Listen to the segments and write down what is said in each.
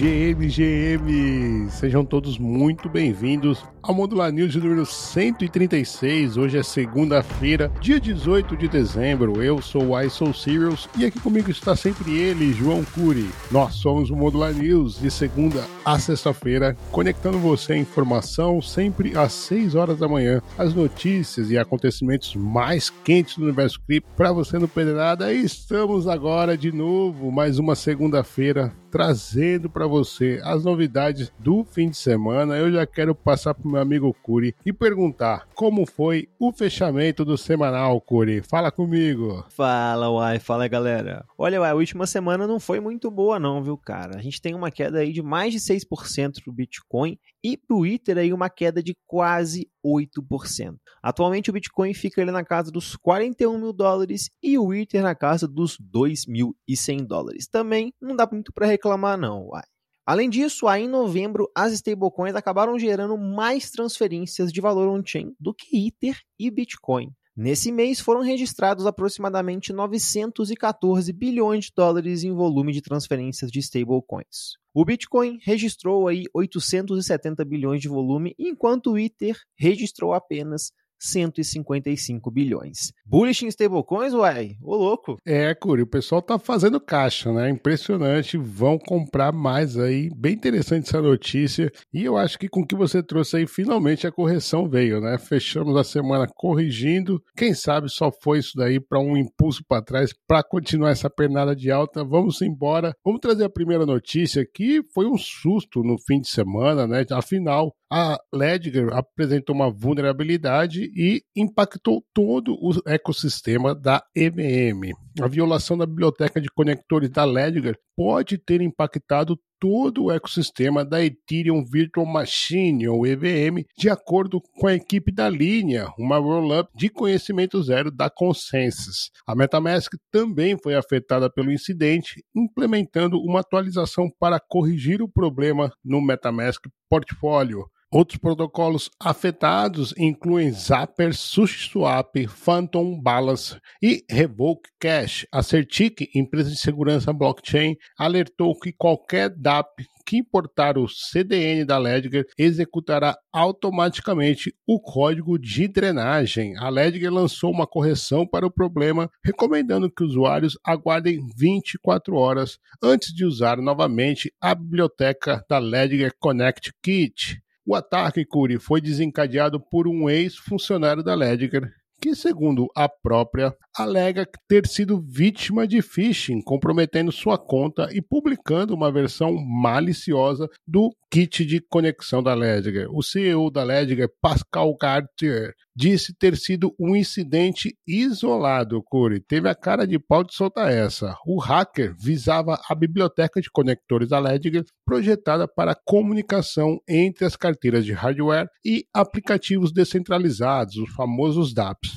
GM, GM! Sejam todos muito bem-vindos ao Modular News número 136. Hoje é segunda-feira, dia 18 de dezembro. Eu sou o iSoul Serials e aqui comigo está sempre ele, João Cury. Nós somos o Modular News de segunda a sexta-feira, conectando você à informação sempre às 6 horas da manhã, as notícias e acontecimentos mais quentes do universo cripto para você não perder nada. E estamos agora de novo, mais uma segunda-feira trazendo para você as novidades do fim de semana. Eu já quero passar para o meu amigo Curi e perguntar como foi o fechamento do semanal, Curi. Fala comigo. Fala, Uai. Fala, galera. Olha, Uai, a última semana não foi muito boa não, viu, cara? A gente tem uma queda aí de mais de 6% pro Bitcoin e pro Ether aí uma queda de quase 8%. Atualmente o Bitcoin fica ali na casa dos 41 mil dólares e o Ether na casa dos 2.100 dólares. Também não dá muito para reclamar não, uai. Além disso, aí em novembro, as stablecoins acabaram gerando mais transferências de valor on-chain do que Ether e Bitcoin. Nesse mês foram registrados aproximadamente 914 bilhões de dólares em volume de transferências de stablecoins. O Bitcoin registrou aí 870 bilhões de volume, enquanto o Ether registrou apenas 155 bilhões. Bullish em stablecoins, uai? Ô louco. É, Curi, o pessoal tá fazendo caixa, né? Impressionante. Vão comprar mais aí. Bem interessante essa notícia. E eu acho que com o que você trouxe aí, finalmente a correção veio, né? Fechamos a semana corrigindo. Quem sabe só foi isso daí para um impulso para trás para continuar essa pernada de alta. Vamos embora. Vamos trazer a primeira notícia que foi um susto no fim de semana, né? Afinal, a Ledger apresentou uma vulnerabilidade e impactou todo o ecossistema da EVM. A violação da biblioteca de conectores da Ledger pode ter impactado todo o ecossistema da Ethereum Virtual Machine, ou EVM, de acordo com a equipe da linha, uma roll-up de conhecimento zero da Consensus. A MetaMask também foi afetada pelo incidente, implementando uma atualização para corrigir o problema no MetaMask Portfólio. Outros protocolos afetados incluem Zapper, SushiSwap, Phantom Balance e Revoke Cash. A Certic, empresa de segurança blockchain, alertou que qualquer DApp que importar o CDN da Ledger executará automaticamente o código de drenagem. A Ledger lançou uma correção para o problema, recomendando que usuários aguardem 24 horas antes de usar novamente a biblioteca da Ledger Connect Kit. O ataque, Curi, foi desencadeado por um ex-funcionário da Ledger, que, segundo a própria, alega ter sido vítima de phishing, comprometendo sua conta e publicando uma versão maliciosa do kit de conexão da Ledger. O CEO da Ledger, Pascal Cartier, disse ter sido um incidente isolado, Corey. Teve a cara de pau de soltar essa. O hacker visava a biblioteca de conectores da Ledger projetada para comunicação entre as carteiras de hardware e aplicativos descentralizados, os famosos DApps.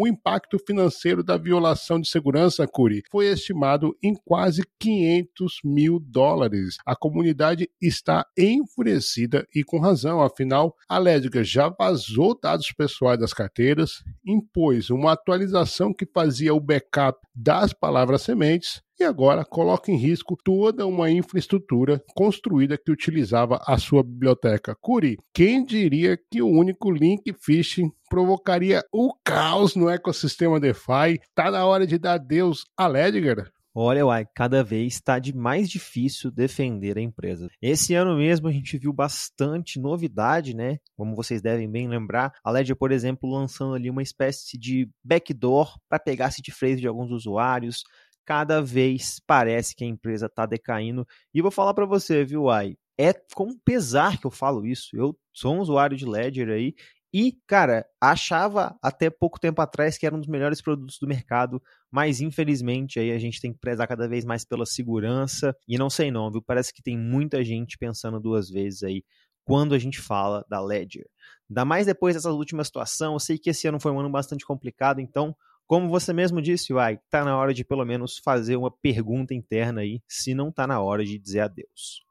O impacto financeiro da violação de segurança, Curi, foi estimado em quase 500 mil dólares. A comunidade está enfurecida e com razão, afinal, a Ledger já vazou dados pessoais das carteiras, impôs uma atualização que fazia o backup das palavras sementes e agora coloca em risco toda uma infraestrutura construída que utilizava a sua biblioteca. Curi, quem diria que o único link phishing provocaria o caos no ecossistema DeFi? Tá na hora de dar adeus a Ledger? Olha, uai, cada vez está de mais difícil defender a empresa. Esse ano mesmo a gente viu bastante novidade, né? Como vocês devem bem lembrar, a Ledger, por exemplo, lançando ali uma espécie de backdoor para pegar seed phrase de alguns usuários, cada vez parece que a empresa está decaindo. E vou falar para você, viu, Ai? É com pesar que eu falo isso. Eu sou um usuário de Ledger aí e, cara, achava até pouco tempo atrás que era um dos melhores produtos do mercado, mas infelizmente aí a gente tem que prezar cada vez mais pela segurança. E não sei não, viu? Parece que tem muita gente pensando duas vezes aí quando a gente fala da Ledger. Ainda mais depois dessa última situação, eu sei que esse ano foi um ano bastante complicado, então como você mesmo disse, Uai, tá na hora de pelo menos fazer uma pergunta interna aí, se não tá na hora de dizer adeus.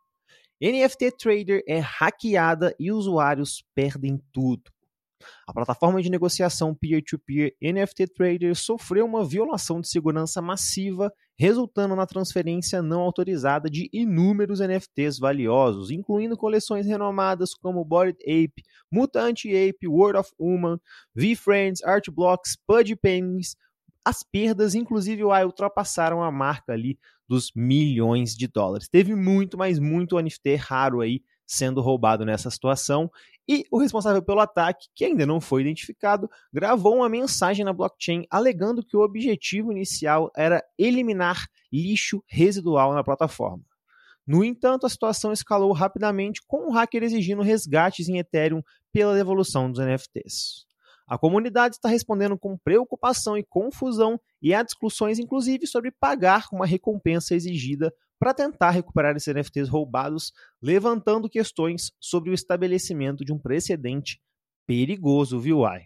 NFT Trader é hackeada e usuários perdem tudo. A plataforma de negociação peer-to-peer -peer NFT Trader sofreu uma violação de segurança massiva, resultando na transferência não autorizada de inúmeros NFTs valiosos, incluindo coleções renomadas como Bodied Ape, Mutant Ape, World of Woman, V-Friends, Art Blocks, Pudgy Penguins. As perdas, inclusive, ultrapassaram a marca ali dos milhões de dólares. Teve muito, mas muito NFT raro aí sendo roubado nessa situação. E o responsável pelo ataque, que ainda não foi identificado, gravou uma mensagem na blockchain alegando que o objetivo inicial era eliminar lixo residual na plataforma. No entanto, a situação escalou rapidamente, com o hacker exigindo resgates em Ethereum pela devolução dos NFTs. A comunidade está respondendo com preocupação e confusão, e há discussões, inclusive, sobre pagar uma recompensa exigida para tentar recuperar esses NFTs roubados, levantando questões sobre o estabelecimento de um precedente perigoso, viu, Ai?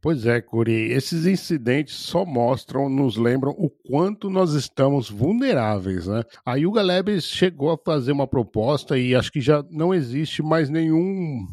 Pois é, Curi, esses incidentes só mostram, nos lembram o quanto nós estamos vulneráveis, né? A Yuga Labs chegou a fazer uma proposta e acho que já não existe mais nenhum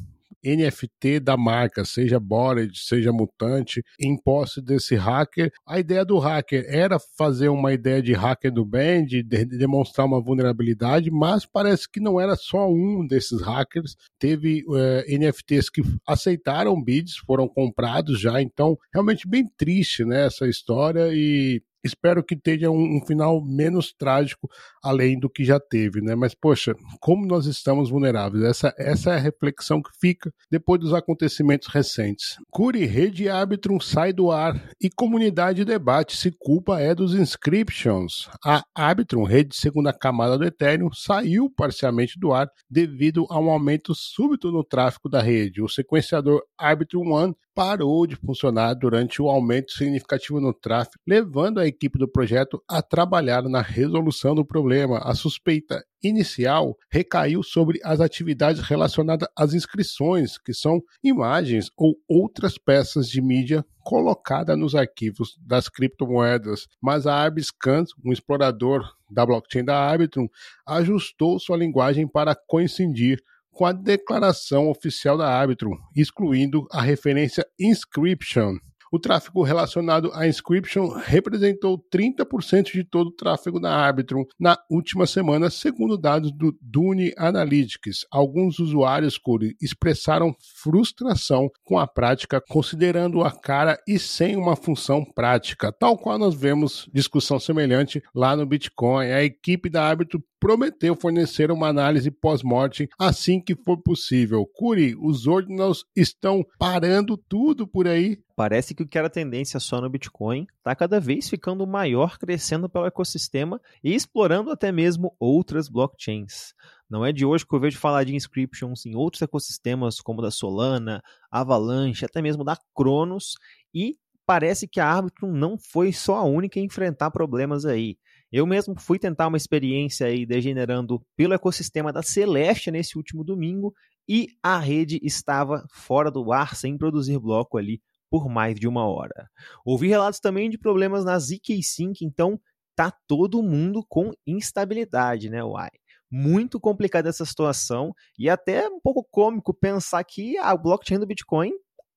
NFT da marca, seja Bored, seja Mutante, em posse desse hacker. A ideia do hacker era fazer uma ideia de hacker do bem, de, de demonstrar uma vulnerabilidade, mas parece que não era só um desses hackers. Teve é, eh, NFTs que aceitaram bids, foram comprados já, então realmente bem triste né, essa história e espero que tenha um, um, final menos trágico além do que já teve, né? Mas poxa, como nós estamos vulneráveis? Essa, essa é a reflexão que fica depois dos acontecimentos recentes. Curi, rede Arbitrum sai do ar e comunidade debate se culpa é dos inscriptions. A Arbitrum, rede de segunda camada do Ethereum, saiu parcialmente do ar devido a um aumento súbito no tráfego da rede. O sequenciador Arbitrum One parou de funcionar durante o aumento significativo no tráfego, levando a equipe do projeto a trabalhar na resolução do problema. A suspeita inicial recaiu sobre as atividades relacionadas às inscrições, que são imagens ou outras peças de mídia colocadas nos arquivos das criptomoedas. Mas a Arbiscan, um explorador da blockchain da Arbitrum, ajustou sua linguagem para coincidir com a declaração oficial da árbitro, excluindo a referência inscription. O tráfego relacionado à inscription representou 30% de todo o tráfego da Arbitrum na última semana, segundo dados do Dune Analytics. Alguns usuários expressaram frustração com a prática, considerando a cara e sem uma função prática, tal qual nós vemos discussão semelhante lá no Bitcoin. A equipe da Arbitrum prometeu fornecer uma análise pós-morte assim que for possível. Curi, os ordinals estão parando tudo por aí. Parece que o que era tendência só no Bitcoin está cada vez ficando maior, crescendo pelo ecossistema e explorando até mesmo outras blockchains. Não é de hoje que eu vejo falar de inscriptions em outros ecossistemas, como da Solana, Avalanche, até mesmo da Cronos, e parece que a Arbitrum não foi só a única a enfrentar problemas aí. Eu mesmo fui tentar uma experiência aí degenerando pelo ecossistema da Celeste nesse último domingo e a rede estava fora do ar sem produzir bloco ali por mais de uma hora. Ouvi relatos também de problemas na ZK Sync, então tá todo mundo com instabilidade, né, Uai? Muito complicada essa situação e até um pouco cômico pensar que a blockchain do Bitcoin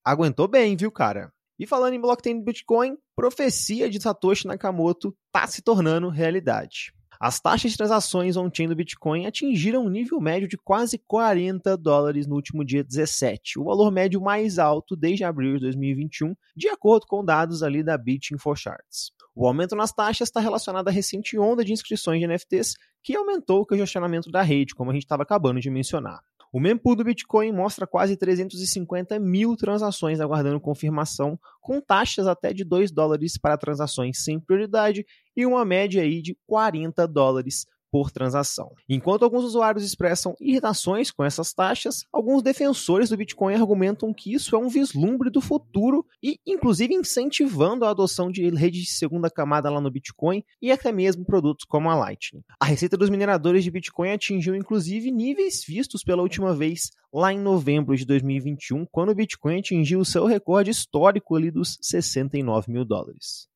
aguentou bem, viu, cara? E falando em blockchain do Bitcoin, profecia de Satoshi Nakamoto está se tornando realidade. As taxas de transações on-chain do Bitcoin atingiram um nível médio de quase 40 dólares no último dia 17, o valor médio mais alto desde abril de 2021, de acordo com dados ali da BitInfoCharts. O aumento nas taxas está relacionado à recente onda de inscrições de NFTs, que aumentou o congestionamento da rede, como a gente estava acabando de mencionar. O mempool do Bitcoin mostra quase 350 mil transações aguardando confirmação, com taxas até de 2 dólares para transações sem prioridade e uma média aí de 40 dólares por transação. Enquanto alguns usuários expressam irritações com essas taxas, alguns defensores do Bitcoin argumentam que isso é um vislumbre do futuro e, inclusive, incentivando a adoção de redes de segunda camada lá no Bitcoin e até mesmo produtos como a Lightning. A receita dos mineradores de Bitcoin atingiu, inclusive, níveis vistos pela última vez lá em novembro de 2021, quando o Bitcoin atingiu seu recorde histórico ali dos 69 mil dólares.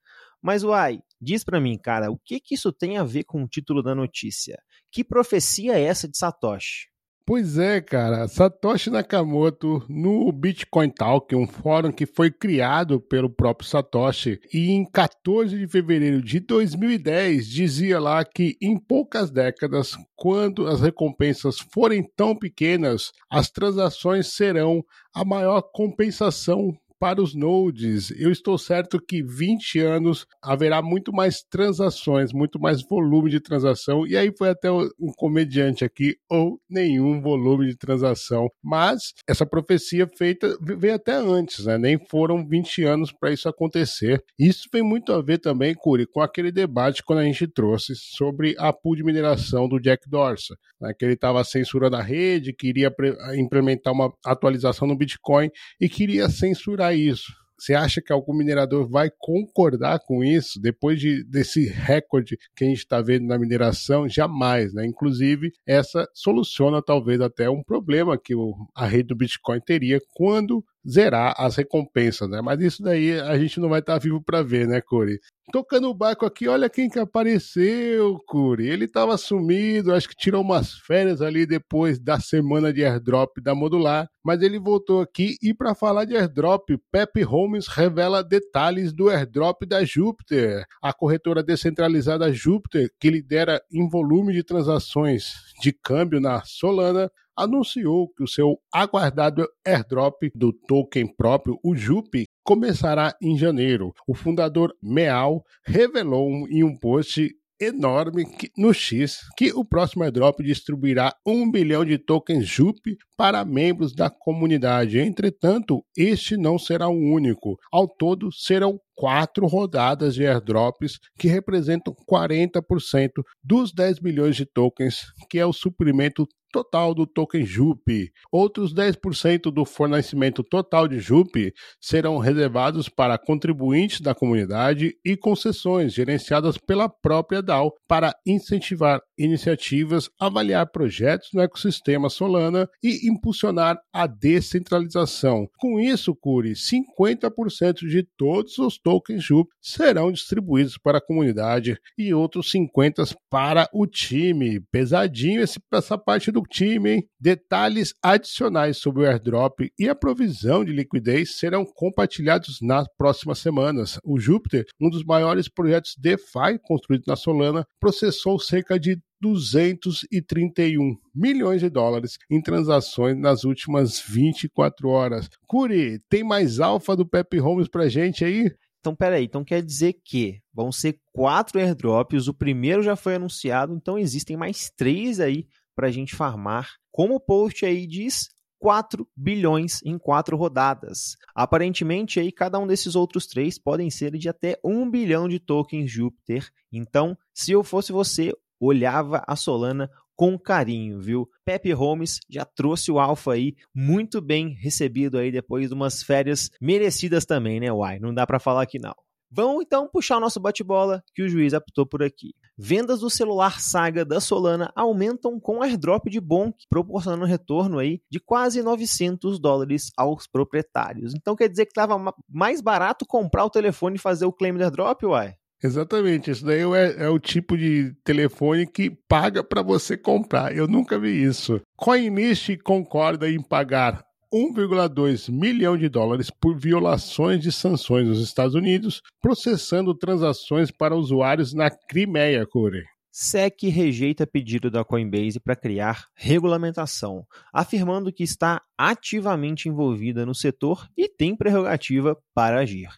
Mas, uai, diz para mim, cara, o que, que isso tem a ver com o título da notícia? Que profecia é essa de Satoshi? Pois é, cara. Satoshi Nakamoto no Bitcoin Talk, um fórum que foi criado pelo próprio Satoshi, e em 14 de fevereiro de 2010 dizia lá que em poucas décadas, quando as recompensas forem tão pequenas, as transações serão a maior compensação para os nodes, eu estou certo que 20 anos haverá muito mais transações, muito mais volume de transação, e aí foi até um comediante aqui, ou nenhum volume de transação. Mas essa profecia feita veio até antes, né? Nem foram 20 anos para isso acontecer. Isso tem muito a ver também, Curi, com aquele debate quando a gente trouxe sobre a pool de mineração do Jack Dorsey, né? que ele estava censurando a rede, queria implementar uma atualização no Bitcoin e queria censurar isso. Você acha que algum minerador vai concordar com isso depois de, desse recorde que a gente está vendo na mineração? Jamais, né? Inclusive, essa soluciona talvez até um problema que o, a rede do Bitcoin teria quando zerar as recompensas, né? Mas isso daí a gente não vai estar tá vivo para ver, né, Corey? Tocando o barco aqui, olha quem que apareceu, Curi. Ele estava sumido, acho que tirou umas férias ali depois da semana de airdrop da Modular, mas ele voltou aqui e para falar de airdrop, Pepe Holmes revela detalhes do airdrop da Júpiter, a corretora descentralizada Júpiter, que lidera em volume de transações de câmbio na Solana, anunciou que o seu aguardado airdrop do token próprio, o JUP, começará em janeiro. O fundador Meal revelou em um post enorme no X que o próximo airdrop distribuirá um bilhão de tokens JUP para membros da comunidade. Entretanto, este não será o único. Ao todo, serão quatro rodadas de airdrops que representam 40% dos 10 bilhões de tokens, que é o suprimento total do token JUP. Outros 10% do fornecimento total de JUP serão reservados para contribuintes da comunidade e concessões gerenciadas pela própria DAO para incentivar iniciativas, avaliar projetos no ecossistema Solana e impulsionar a descentralização. Com isso, Curi, 50% de todos os tokens JUP serão distribuídos para a comunidade e outros 50% para o time. Pesadinho essa parte do time, hein? Detalhes adicionais sobre o airdrop e a provisão de liquidez serão compartilhados nas próximas semanas. O Júpiter, um dos maiores projetos DeFi construídos na Solana, processou cerca de 231 milhões de dólares em transações nas últimas 24 horas. Curi, tem mais alfa do Pepe Holmes pra gente aí? Então, peraí, então quer dizer que vão ser quatro airdrops, o primeiro já foi anunciado, então existem mais três aí para a gente farmar. Como o post aí diz, 4 bilhões em quatro rodadas. Aparentemente, aí, cada um desses outros três podem ser de até 1 bilhão de tokens Júpiter. Então, se eu fosse você, olhava a Solana com carinho, viu? Pepe Holmes já trouxe o Alpha aí, muito bem recebido aí depois de umas férias merecidas também, né, Uai? Não dá para falar que não. Vamos então puxar o nosso bate-bola que o juiz apitou por aqui. Vendas do celular Saga da Solana aumentam com airdrop de Bonk, proporcionando um retorno aí de quase 900 dólares aos proprietários. Então quer dizer que estava mais barato comprar o telefone e fazer o claim do airdrop, uai? Exatamente, isso daí é, é, o tipo de telefone que paga para você comprar. Eu nunca vi isso. CoinList concorda em pagar 1,2 milhão de dólares por violações de sanções nos Estados Unidos, processando transações para usuários na Crimeia, Corey. SEC rejeita pedido da Coinbase para criar regulamentação, afirmando que está ativamente envolvida no setor e tem prerrogativa para agir.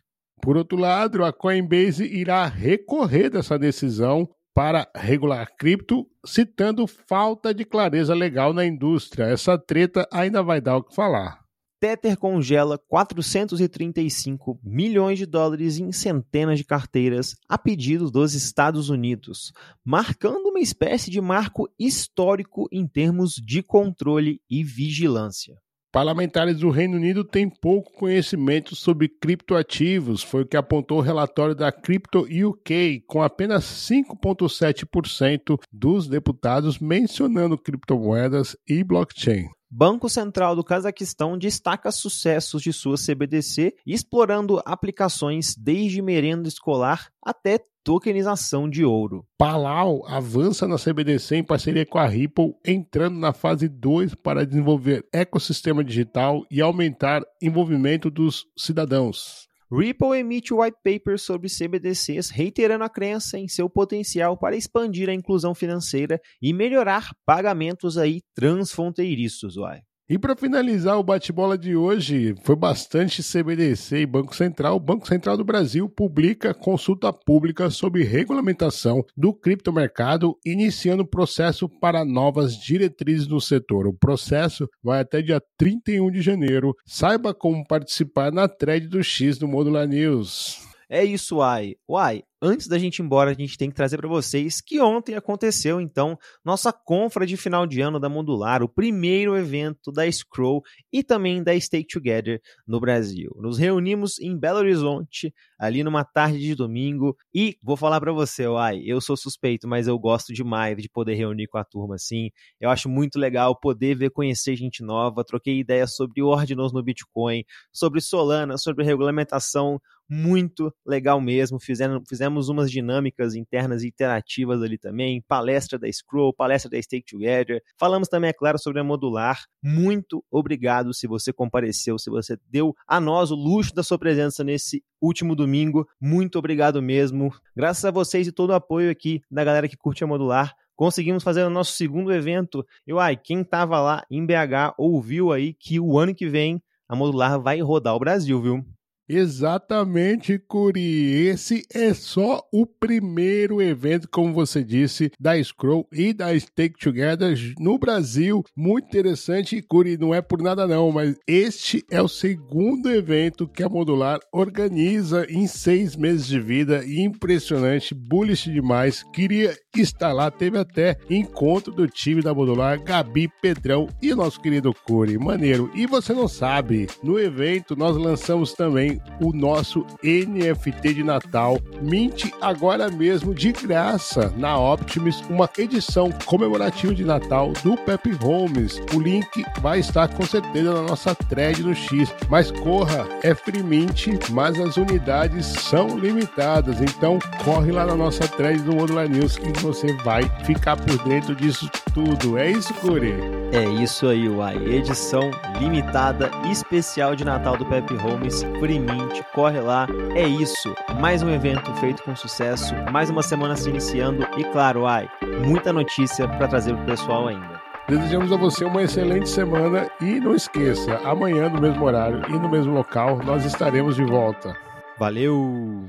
Por outro lado, a Coinbase irá recorrer dessa decisão para regular cripto, citando falta de clareza legal na indústria. Essa treta ainda vai dar o que falar. Tether congela 435 milhões de dólares em centenas de carteiras a pedido dos Estados Unidos, marcando uma espécie de marco histórico em termos de controle e vigilância. Parlamentares do Reino Unido têm pouco conhecimento sobre criptoativos, foi o que apontou o relatório da Crypto UK, com apenas 5,7% dos deputados mencionando criptomoedas e blockchain. Banco Central do Cazaquistão destaca sucessos de sua CBDC, explorando aplicações desde merenda escolar até tokenização de ouro. Palau avança na CBDC em parceria com a Ripple, entrando na fase 2 para desenvolver ecossistema digital e aumentar envolvimento dos cidadãos. Ripple emite white paper sobre CBDCs, reiterando a crença em seu potencial para expandir a inclusão financeira e melhorar pagamentos aí transfronteiriços, uai. E para finalizar o bate-bola de hoje, foi bastante CBDC e Banco Central. O Banco Central do Brasil publica consulta pública sobre regulamentação do criptomercado, iniciando processo para novas diretrizes no setor. O processo vai até dia 31 de janeiro. Saiba como participar na thread do X do Modular News. É isso, Uai. Uai, antes da gente ir embora, a gente tem que trazer para vocês que ontem aconteceu, então, nossa confra de final de ano da Modular, o primeiro evento da Scroll e também da Stake Together no Brasil. Nos reunimos em Belo Horizonte, ali numa tarde de domingo, e vou falar para você, uai, eu sou suspeito, mas eu gosto demais de poder reunir com a turma assim. Eu acho muito legal poder ver, conhecer gente nova, troquei ideias sobre ordinals no Bitcoin, sobre Solana, sobre regulamentação, muito legal mesmo. Fizemos, fizemos umas dinâmicas internas e interativas ali também, palestra da Scroll, palestra da Stake Together. Falamos também, é claro, sobre a modular. Muito obrigado se você compareceu, se você deu a nós o luxo da sua presença nesse último domingo. Muito obrigado mesmo. Graças a vocês e todo o apoio aqui da galera que curte a modular conseguimos fazer o nosso segundo evento. E uai, quem estava lá em BH ouviu aí que o ano que vem a modular vai rodar o Brasil, viu? Exatamente, Curi. Esse é só o primeiro evento, como você disse, da Scroll e da Stake Together no Brasil. Muito interessante, Curi. Não é por nada não, mas este é o segundo evento que a Modular organiza em seis meses de vida. Impressionante, bullish demais. Queria estar lá. Teve até encontro do time da Modular, Gabi, Pedrão e nosso querido Curi. Maneiro. E você não sabe, no evento nós lançamos também o nosso NFT de Natal. Mint agora mesmo de graça na Optimus, uma edição comemorativa de Natal do Pepe Holmes. O link vai estar com certeza na nossa thread no X. Mas corra, é free mint, mas as unidades são limitadas. Então corre lá na nossa thread do Modular News que você vai ficar por dentro disso tudo. É isso, Curi? É isso aí, Uai. Edição limitada especial de Natal do Pepe Holmes, free mint, corre lá. É isso. Mais um evento feito com sucesso, mais uma semana se iniciando e claro, ai, muita notícia para trazer pro pessoal ainda. Desejamos a você uma excelente semana e não esqueça, amanhã no mesmo horário e no mesmo local nós estaremos de volta. Valeu!